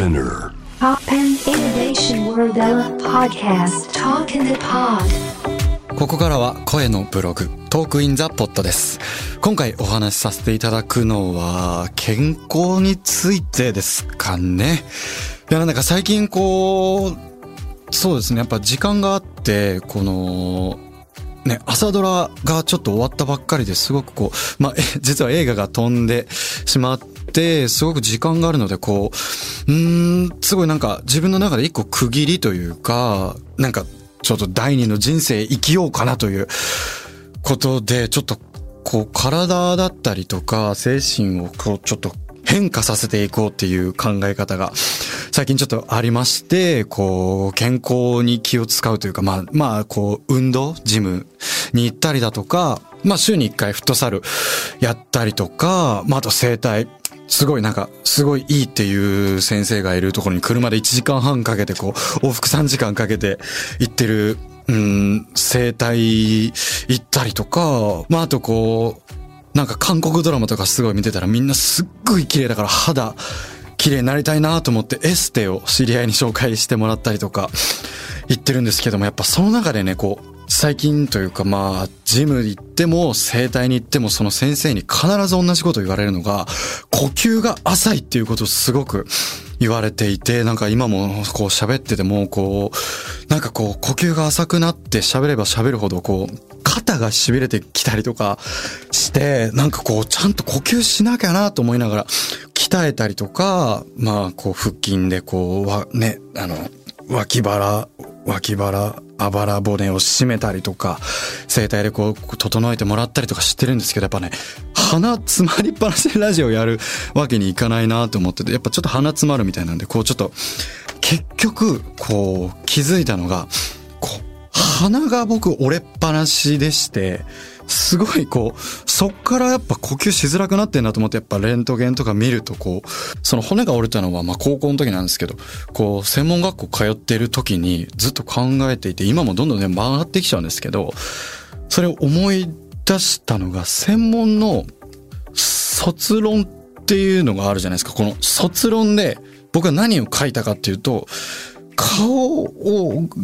Spinner. Pop and Innovation World Podcast Talk in the Pod ここからは声のブログ、トークインザポットです。今回お話しさせていただくのは、健康についてですかね。いや、なんか最近こう、そうですね、やっぱ時間があって、この、ね、朝ドラがちょっと終わったばっかりですごくこう、まあ、え実は映画が飛んでしまって、すごく時間があるので、こう、うーん、すごいなんか自分の中で一個区切りというか、なんかちょっと第二の人生生きようかなということで、ちょっとこう体だったりとか精神をこうちょっと変化させていこうっていう考え方が最近ちょっとありまして、こう健康に気を使うというか、まあまあこう運動、ジムに行ったりだとか、まあ週に一回フットサルやったりとか、まああと整体、すごいなんか、すごいいいっていう先生がいるところに車で1時間半かけてこう、往復3時間かけて行ってる、うん、整体行ったりとか、まああとこう、なんか韓国ドラマとかすごい見てたらみんなすっごい綺麗だから肌綺麗になりたいなと思ってエステを知り合いに紹介してもらったりとか言ってるんですけども、やっぱその中でね、こう、最近というかまあ、ジム行っても整体に行ってもその先生に必ず同じこと言われるのが、呼吸が浅いっていうことをすごく言われていて、なんか今もこう喋ってても、こう、なんかこう呼吸が浅くなって喋れば喋るほどこう、肩が痺れてきたりとかして、なんかこう、ちゃんと呼吸しなきゃなと思いながら、鍛えたりとか、まあ、こう、腹筋でこう、わ、ね、あの、脇腹、脇腹、あばら骨を締めたりとか、整体でこう、整えてもらったりとかしてるんですけど、やっぱね、鼻詰まりっぱなしでラジオやるわけにいかないなと思ってて、やっぱちょっと鼻詰まるみたいなんで、こうちょっと、結局、こう、気づいたのが、こう、鼻が僕折れっぱなしでして、すごいこう、そっからやっぱ呼吸しづらくなってんなと思って、やっぱレントゲンとか見るとこう、その骨が折れたのはまあ高校の時なんですけど、こう、専門学校通ってる時にずっと考えていて、今もどんどんね、曲がってきちゃうんですけど、それを思い出したのが、専門の卒論っていうのがあるじゃないですか。この卒論で僕は何を書いたかっていうと、顔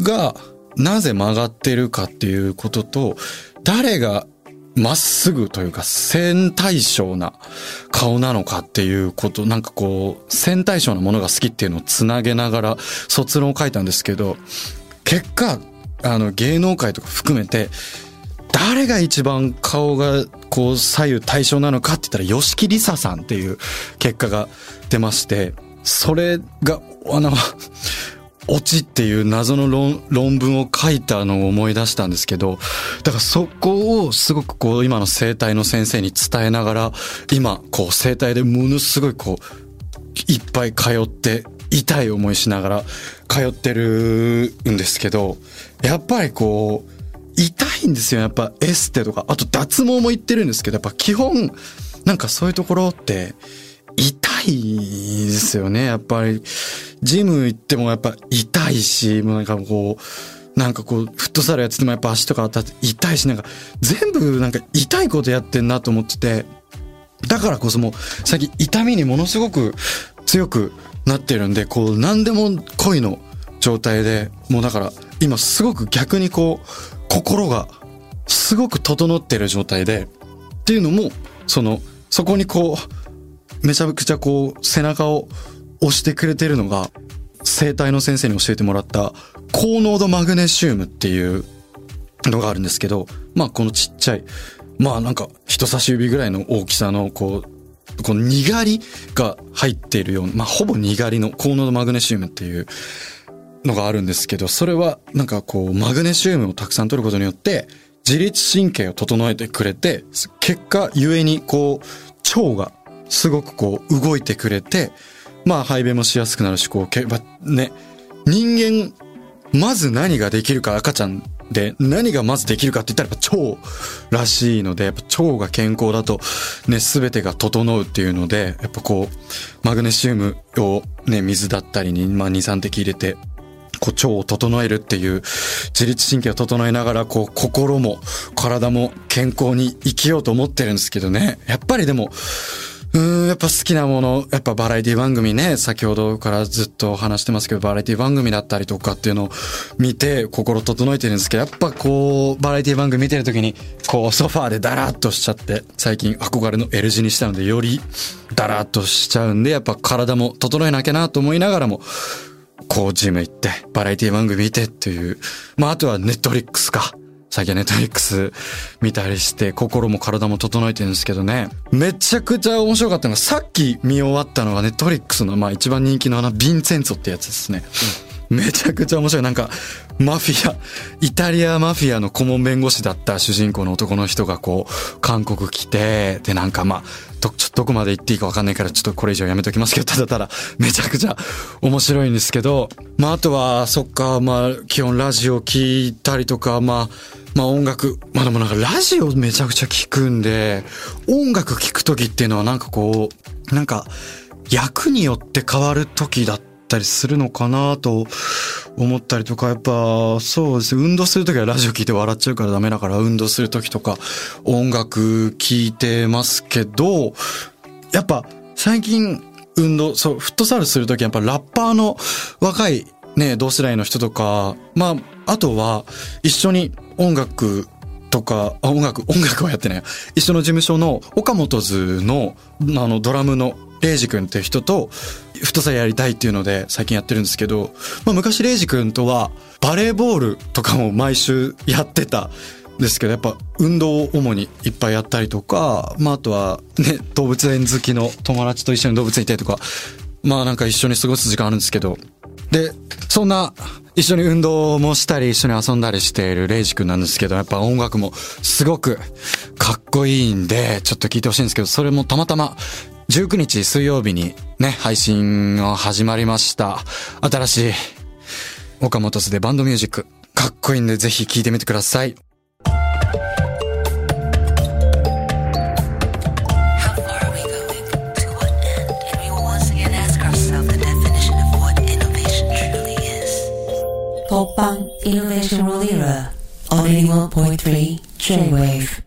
がなぜ曲がってるかっていうことと、誰がまっすぐというか線対称な顔なのかっていうこと、なんかこう、線対称なものが好きっていうのをつなげながら卒論を書いたんですけど、結果、あの芸能界とか含めて、誰が一番顔がこう左右対称なのかって言ったら吉木りささんっていう結果が出まして、それが、あの、オチっていう謎の論論文を書いたのを思い出したんですけど、だからそこをすごくこう今の生態の先生に伝えながら、今こう生態でものすごいこう、いっぱい通って、痛い思いしながら通ってるんですけど、やっぱりこう、痛いんですよ。やっぱエステとか、あと脱毛も行ってるんですけど、やっぱ基本、なんかそういうところって、痛いですよね。やっぱり、ジム行ってもやっぱ痛いし、もうなんかこう、なんかこう、フットサルやっててもやっぱ足とか当たって痛いし、なんか全部なんか痛いことやってんなと思ってて、だからこそもう最近痛みにものすごく強くなってるんで、こう何でも恋の状態で、もうだから今すごく逆にこう、心がすごく整ってる状態で、っていうのも、その、そこにこう、めちゃくちゃこう、背中を押してくれてるのが、生体の先生に教えてもらった、高濃度マグネシウムっていうのがあるんですけど、まあこのちっちゃい、まあなんか人差し指ぐらいの大きさのこう、このにがりが入っているような、まあほぼにがりの高濃度マグネシウムっていうのがあるんですけど、それはなんかこうマグネシウムをたくさん取ることによって自律神経を整えてくれて、結果ゆえにこう腸がすごくこう動いてくれて、まあ排便もしやすくなるし、こう、ね、人間、まず何ができるか赤ちゃんで何がまずできるかって言ったらやっぱ腸らしいので、やっぱ腸が健康だとね、すべてが整うっていうので、やっぱこう、マグネシウムをね、水だったりに、まあ2、3滴入れて、こう腸を整えるっていう自律神経を整えながらこう心も体も健康に生きようと思ってるんですけどね。やっぱりでも、うん、やっぱ好きなもの、やっぱバラエティ番組ね、先ほどからずっと話してますけど、バラエティ番組だったりとかっていうのを見て、心整えてるんですけど、やっぱこう、バラエティ番組見てる時に、こう、ソファーでダラーっとしちゃって、最近憧れの L 字にしたので、よりダラーっとしちゃうんで、やっぱ体も整えなきゃなと思いながらも、こう、ジム行って、バラエティ番組見てっていう。まあ、あとはネットフリックスか。最近ネットフリックス見たりして、心も体も整えてるんですけどね。めちゃくちゃ面白かったのが、さっき見終わったのがネットフリックスの、まあ一番人気のあの、ヴィンセンツォってやつですね。めちゃくちゃ面白い。なんか、マフィア、イタリアマフィアの顧問弁護士だった主人公の男の人がこう、韓国来て、でなんかまあ、ど、ちょっとどこまで行っていいかわかんないからちょっとこれ以上やめときますけど、ただただめちゃくちゃ面白いんですけど、まああとは、そっか、まあ基本ラジオ聞いたりとか、まあ、まあ音楽、まあでもなんかラジオめちゃくちゃ聞くんで、音楽聞く時っていうのはなんかこう、なんか、役によって変わる時だったりするのかなと思ったりとか、やっぱそうですね、運動するときはラジオ聞いて笑っちゃうからダメだから、運動するときとか音楽聞いてますけど、やっぱ最近運動、そう、フットサルするときはやっぱラッパーの若いね、同世代の人とか、まあ、あとは一緒に音楽とか、あ、音楽、音楽はやってない。一緒の事務所の岡本図の、あの、ドラムのレイジ君って人と、フットサルやりたいっていうので最近やってるんですけど、まあ昔レイジ君とはバレーボールとかも毎週やってたんですけど、やっぱ運動を主にいっぱいやったりとか、まああとはね、動物園好きの友達と一緒に動物園行ったりとか、まあなんか一緒に過ごす時間あるんですけど、で、そんな一緒に運動もしたり一緒に遊んだりしているレイジ君なんですけど、やっぱ音楽もすごくかっこいいんで、ちょっと聞いてほしいんですけど、それもたまたま19日水曜日にね、配信が始まりました。新しい、岡本すでバンドミュージック。かっこいいんで、ぜひ聴いてみてください。ポッパンイノベーションロリーラー、オリンピック 1.3JWAVE。